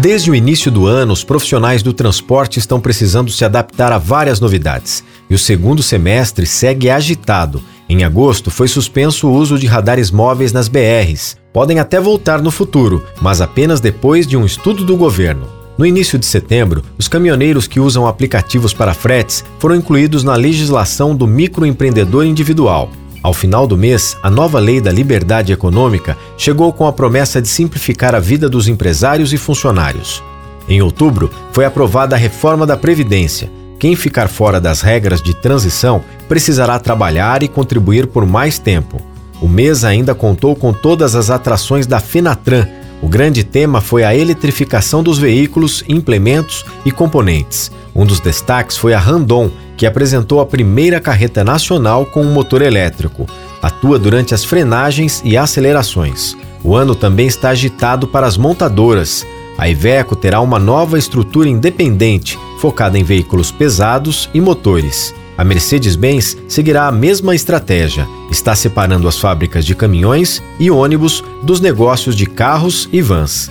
Desde o início do ano, os profissionais do transporte estão precisando se adaptar a várias novidades. E o segundo semestre segue agitado. Em agosto, foi suspenso o uso de radares móveis nas BRs. Podem até voltar no futuro, mas apenas depois de um estudo do governo. No início de setembro, os caminhoneiros que usam aplicativos para fretes foram incluídos na legislação do microempreendedor individual. Ao final do mês, a nova lei da liberdade econômica chegou com a promessa de simplificar a vida dos empresários e funcionários. Em outubro, foi aprovada a reforma da Previdência. Quem ficar fora das regras de transição precisará trabalhar e contribuir por mais tempo. O mês ainda contou com todas as atrações da Fenatran. O grande tema foi a eletrificação dos veículos, implementos e componentes. Um dos destaques foi a Randon, que apresentou a primeira carreta nacional com um motor elétrico. Atua durante as frenagens e acelerações. O ano também está agitado para as montadoras. A Iveco terá uma nova estrutura independente, focada em veículos pesados e motores. A Mercedes-Benz seguirá a mesma estratégia. Está separando as fábricas de caminhões e ônibus dos negócios de carros e vans.